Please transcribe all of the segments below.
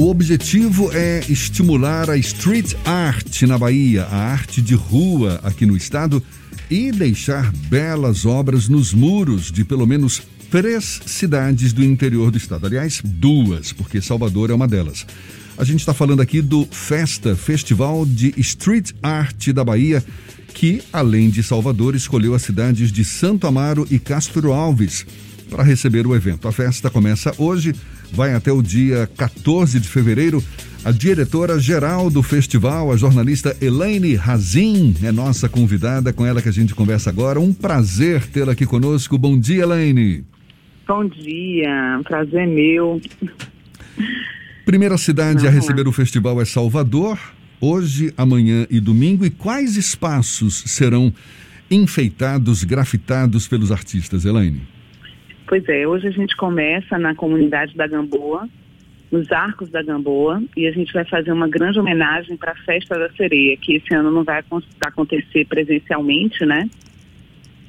O objetivo é estimular a street art na Bahia, a arte de rua aqui no estado, e deixar belas obras nos muros de pelo menos três cidades do interior do estado. Aliás, duas, porque Salvador é uma delas. A gente está falando aqui do Festa, Festival de Street Art da Bahia, que, além de Salvador, escolheu as cidades de Santo Amaro e Castro Alves para receber o evento. A festa começa hoje vai até o dia 14 de fevereiro. A diretora-geral do festival, a jornalista Elaine Razin, é nossa convidada, com ela que a gente conversa agora. Um prazer tê-la aqui conosco. Bom dia, Elaine. Bom dia, um prazer meu. Primeira cidade a receber o festival é Salvador, hoje, amanhã e domingo. E quais espaços serão enfeitados, grafitados pelos artistas, Elaine? Pois é, hoje a gente começa na comunidade da Gamboa, nos Arcos da Gamboa, e a gente vai fazer uma grande homenagem para a Festa da Sereia, que esse ano não vai acontecer presencialmente, né?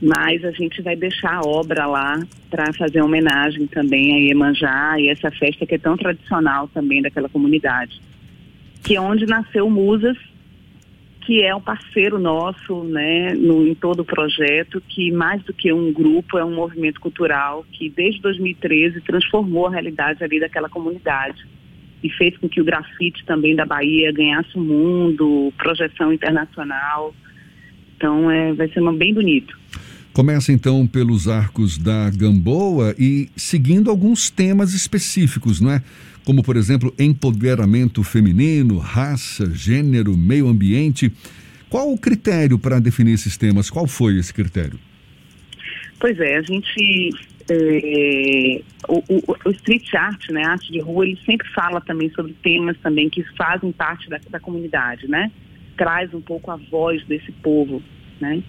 Mas a gente vai deixar a obra lá para fazer homenagem também a Iemanjá e essa festa que é tão tradicional também daquela comunidade. Que é onde nasceu Musas, que é um parceiro nosso né, no, em todo o projeto, que mais do que um grupo, é um movimento cultural que desde 2013 transformou a realidade ali daquela comunidade e fez com que o grafite também da Bahia ganhasse o mundo, projeção internacional. Então é, vai ser bem bonito. Começa então pelos arcos da Gamboa e seguindo alguns temas específicos, não é? como, por exemplo, empoderamento feminino, raça, gênero, meio ambiente. Qual o critério para definir esses temas? Qual foi esse critério? Pois é, a gente. É, o, o, o, street art, né, arte de rua, ele sempre fala também sobre temas também que fazem parte da, da comunidade, né? Traz um pouco a voz desse povo, né?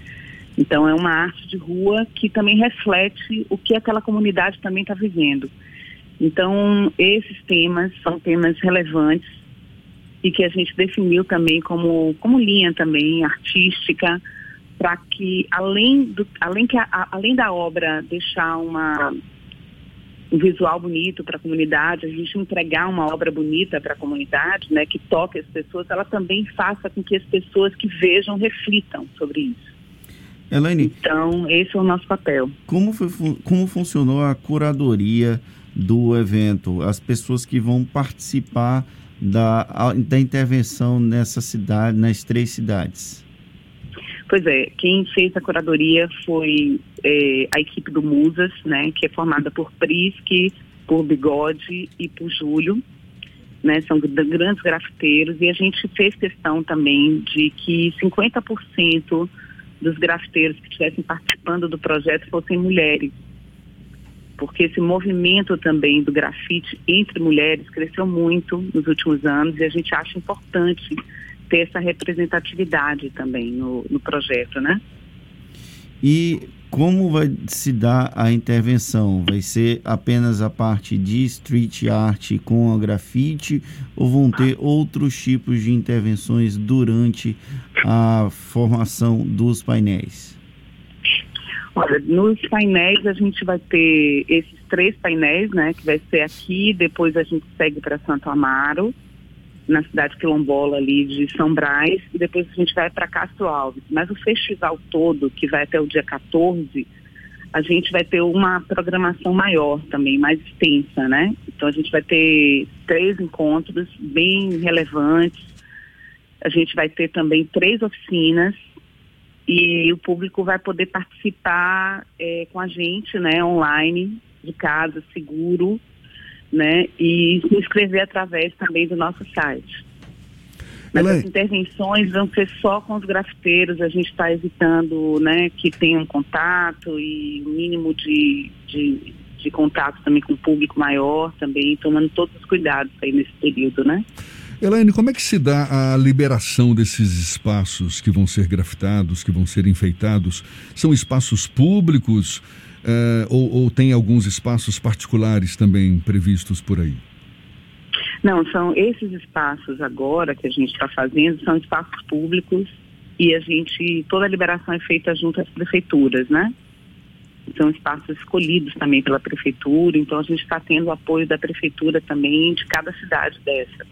Então é uma arte de rua que também reflete o que aquela comunidade também está vivendo. Então, esses temas são temas relevantes e que a gente definiu também como, como linha também artística para que além do além que a, além da obra deixar uma um visual bonito para a comunidade, a gente entregar uma obra bonita para a comunidade, né, que toque as pessoas, ela também faça com que as pessoas que vejam reflitam sobre isso. Elaine, então esse é o nosso papel. Como foi como funcionou a curadoria do evento, as pessoas que vão participar da, da intervenção nessa cidade, nas três cidades? Pois é, quem fez a curadoria foi é, a equipe do Musas, né, que é formada por Prisque, por Bigode e por Júlio, né, são grandes grafiteiros, e a gente fez questão também de que 50% dos grafiteiros que estivessem participando do projeto fossem mulheres porque esse movimento também do grafite entre mulheres cresceu muito nos últimos anos e a gente acha importante ter essa representatividade também no, no projeto, né? E como vai se dar a intervenção? Vai ser apenas a parte de street art com a grafite ou vão ter outros tipos de intervenções durante a formação dos painéis? Olha, nos painéis a gente vai ter esses três painéis, né? Que vai ser aqui, depois a gente segue para Santo Amaro, na cidade quilombola ali de São Brás, e depois a gente vai para Castro Alves. Mas o festival todo, que vai até o dia 14, a gente vai ter uma programação maior também, mais extensa, né? Então a gente vai ter três encontros bem relevantes. A gente vai ter também três oficinas e o público vai poder participar é, com a gente, né, online, de casa, seguro, né, e se inscrever através também do nosso site. Mas as intervenções vão ser só com os grafiteiros, a gente está evitando, né, que tenham contato e o mínimo de, de, de contato também com o público maior, também tomando todos os cuidados aí nesse período, né. Elaine, como é que se dá a liberação desses espaços que vão ser grafitados, que vão ser enfeitados? São espaços públicos uh, ou, ou tem alguns espaços particulares também previstos por aí? Não, são esses espaços agora que a gente está fazendo, são espaços públicos e a gente, toda a liberação é feita junto às prefeituras, né? são espaços escolhidos também pela prefeitura, então a gente está tendo o apoio da prefeitura também de cada cidade dessa.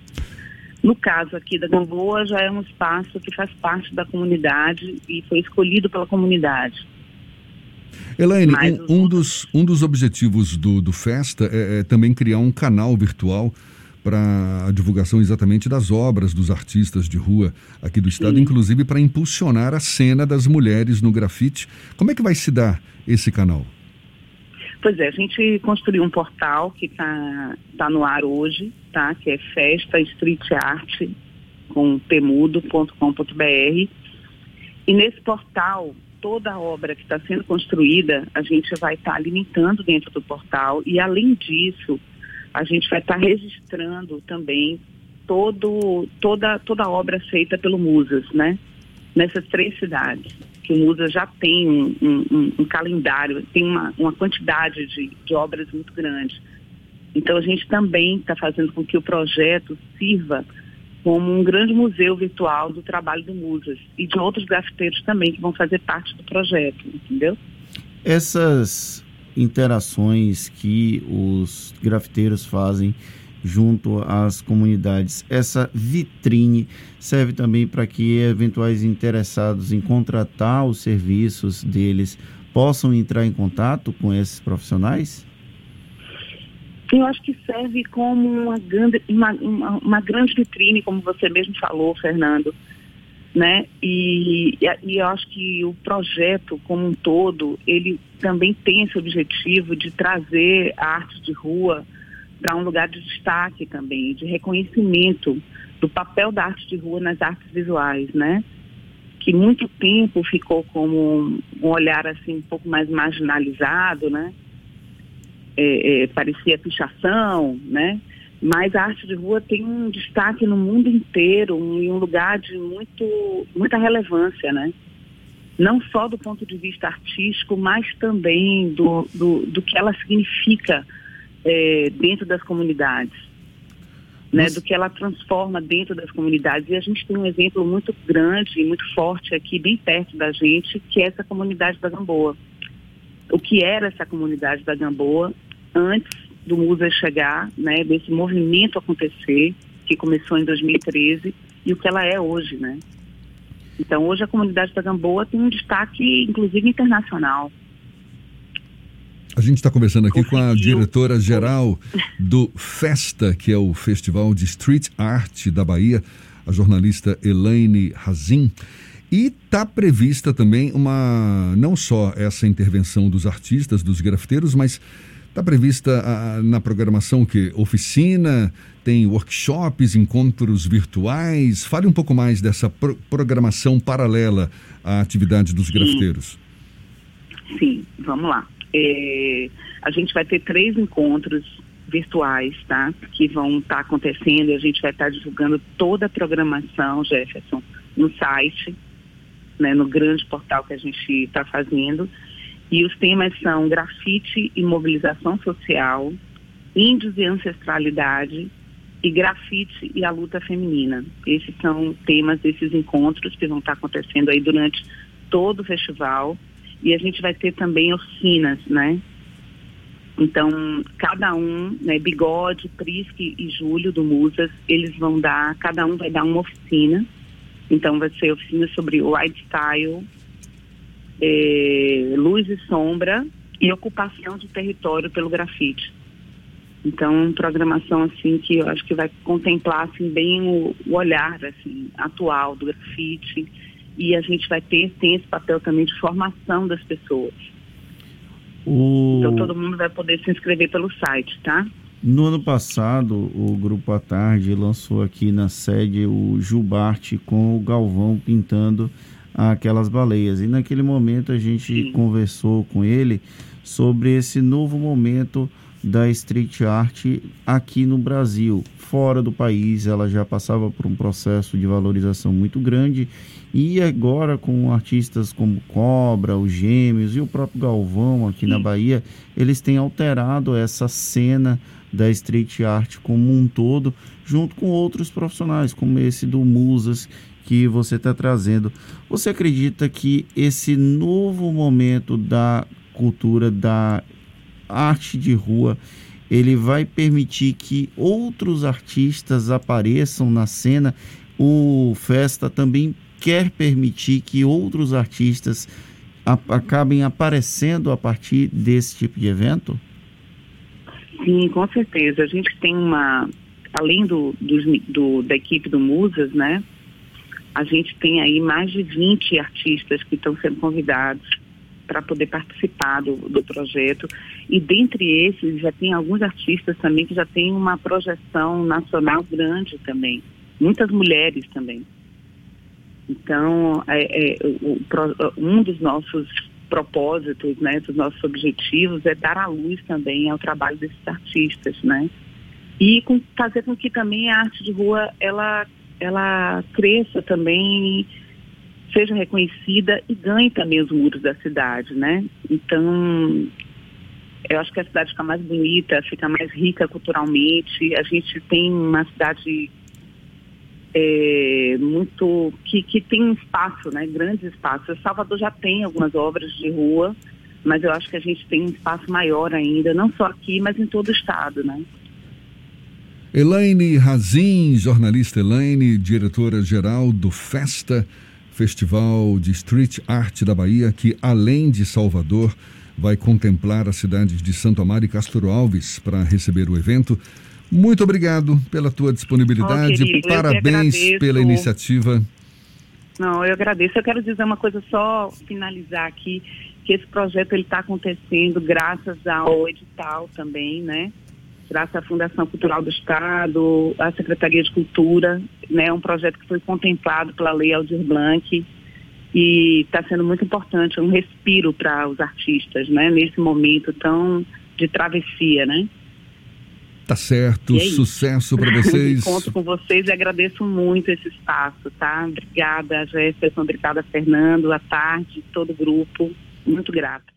No caso aqui da Gamboa, já é um espaço que faz parte da comunidade e foi escolhido pela comunidade. Elaine, um, um, dos, um dos objetivos do, do Festa é, é também criar um canal virtual para a divulgação exatamente das obras dos artistas de rua aqui do estado, Sim. inclusive para impulsionar a cena das mulheres no grafite. Como é que vai se dar esse canal? Pois é, a gente construiu um portal que está tá no ar hoje, tá? Que é festa street art com temudo.com.br. E nesse portal, toda a obra que está sendo construída, a gente vai estar tá alimentando dentro do portal e além disso, a gente vai estar tá registrando também todo, toda, toda a obra feita pelo Musas, né? Nessas três cidades, que o Musas já tem um, um, um calendário, tem uma, uma quantidade de, de obras muito grande. Então a gente também está fazendo com que o projeto sirva como um grande museu virtual do trabalho do Musas e de outros grafiteiros também que vão fazer parte do projeto, entendeu? Essas interações que os grafiteiros fazem junto às comunidades. Essa vitrine serve também para que eventuais interessados em contratar os serviços deles possam entrar em contato com esses profissionais? Eu acho que serve como uma grande, uma, uma, uma grande vitrine, como você mesmo falou, Fernando né? E, e eu acho que o projeto como um todo, ele também tem esse objetivo de trazer a arte de rua para um lugar de destaque também, de reconhecimento do papel da arte de rua nas artes visuais, né? Que muito tempo ficou como um olhar assim um pouco mais marginalizado, né? É, é, parecia pichação, né? mas a arte de rua tem um destaque no mundo inteiro e um, um lugar de muito, muita relevância, né? Não só do ponto de vista artístico, mas também do, do, do que ela significa é, dentro das comunidades, né? Do que ela transforma dentro das comunidades. E a gente tem um exemplo muito grande e muito forte aqui, bem perto da gente, que é essa comunidade da Gamboa. O que era essa comunidade da Gamboa antes do Musa chegar, né, desse movimento acontecer, que começou em 2013, e o que ela é hoje, né? Então, hoje a comunidade da Gamboa tem um destaque, inclusive, internacional. A gente está conversando aqui Conseguiu. com a diretora-geral do FESTA, que é o Festival de Street Art da Bahia, a jornalista Elaine Razin. E está prevista também uma, não só essa intervenção dos artistas, dos grafiteiros, mas Está prevista a, na programação que oficina, tem workshops, encontros virtuais. Fale um pouco mais dessa pro programação paralela à atividade dos grafiteiros. Sim, vamos lá. É, a gente vai ter três encontros virtuais, tá? Que vão estar tá acontecendo e a gente vai estar tá divulgando toda a programação, Jefferson, no site, né, no grande portal que a gente está fazendo. E os temas são grafite e mobilização social, índios e ancestralidade e grafite e a luta feminina. Esses são temas desses encontros que vão estar acontecendo aí durante todo o festival. E a gente vai ter também oficinas, né? Então, cada um, né, Bigode, Prisque e Júlio do Musas, eles vão dar, cada um vai dar uma oficina. Então, vai ser oficina sobre white style, é, luz e sombra e ocupação de território pelo grafite. Então, programação assim que eu acho que vai contemplar assim bem o, o olhar assim atual do grafite e a gente vai ter tem esse papel também de formação das pessoas. O... Então todo mundo vai poder se inscrever pelo site, tá? No ano passado, o Grupo à Tarde lançou aqui na sede o Jubarte com o Galvão pintando aquelas baleias. E naquele momento a gente Sim. conversou com ele sobre esse novo momento da street art aqui no Brasil. Fora do país, ela já passava por um processo de valorização muito grande e agora com artistas como Cobra, os Gêmeos e o próprio Galvão aqui Sim. na Bahia, eles têm alterado essa cena da street art como um todo, junto com outros profissionais, como esse do Musas, que você está trazendo. Você acredita que esse novo momento da cultura da arte de rua, ele vai permitir que outros artistas apareçam na cena. O Festa também quer permitir que outros artistas acabem aparecendo a partir desse tipo de evento? Sim, com certeza. A gente tem uma, além do, do, do, da equipe do Musas, né? A gente tem aí mais de 20 artistas que estão sendo convidados para poder participar do, do projeto. E dentre esses, já tem alguns artistas também que já têm uma projeção nacional grande também. Muitas mulheres também. Então, é, é, o, um dos nossos propósitos, né, dos nossos objetivos é dar a luz também ao trabalho desses artistas, né? E com, fazer com que também a arte de rua ela ela cresça também, seja reconhecida e ganhe também os muros da cidade, né? Então, eu acho que a cidade fica mais bonita, fica mais rica culturalmente. A gente tem uma cidade é, muito que, que tem espaço, né? Grandes espaços. Salvador já tem algumas obras de rua, mas eu acho que a gente tem um espaço maior ainda, não só aqui, mas em todo o estado, né? Elaine Razin, jornalista Elaine, diretora-geral do Festa, Festival de Street Art da Bahia, que além de Salvador, vai contemplar as cidades de Santo Amaro e Castro Alves para receber o evento. Muito obrigado pela tua disponibilidade, oh, querido, parabéns pela iniciativa. Não, eu agradeço. Eu quero dizer uma coisa só, finalizar aqui, que esse projeto ele está acontecendo graças ao edital também, né? Graças à Fundação Cultural do Estado, à Secretaria de Cultura, né, um projeto que foi contemplado pela Lei Aldir Blanc e está sendo muito importante, um respiro para os artistas, né, nesse momento tão de travessia, né? Tá certo, é sucesso para vocês. Conto com vocês e agradeço muito esse espaço, tá? Obrigada, Jefferson, obrigada, Fernando, à tarde, todo o grupo, muito grata.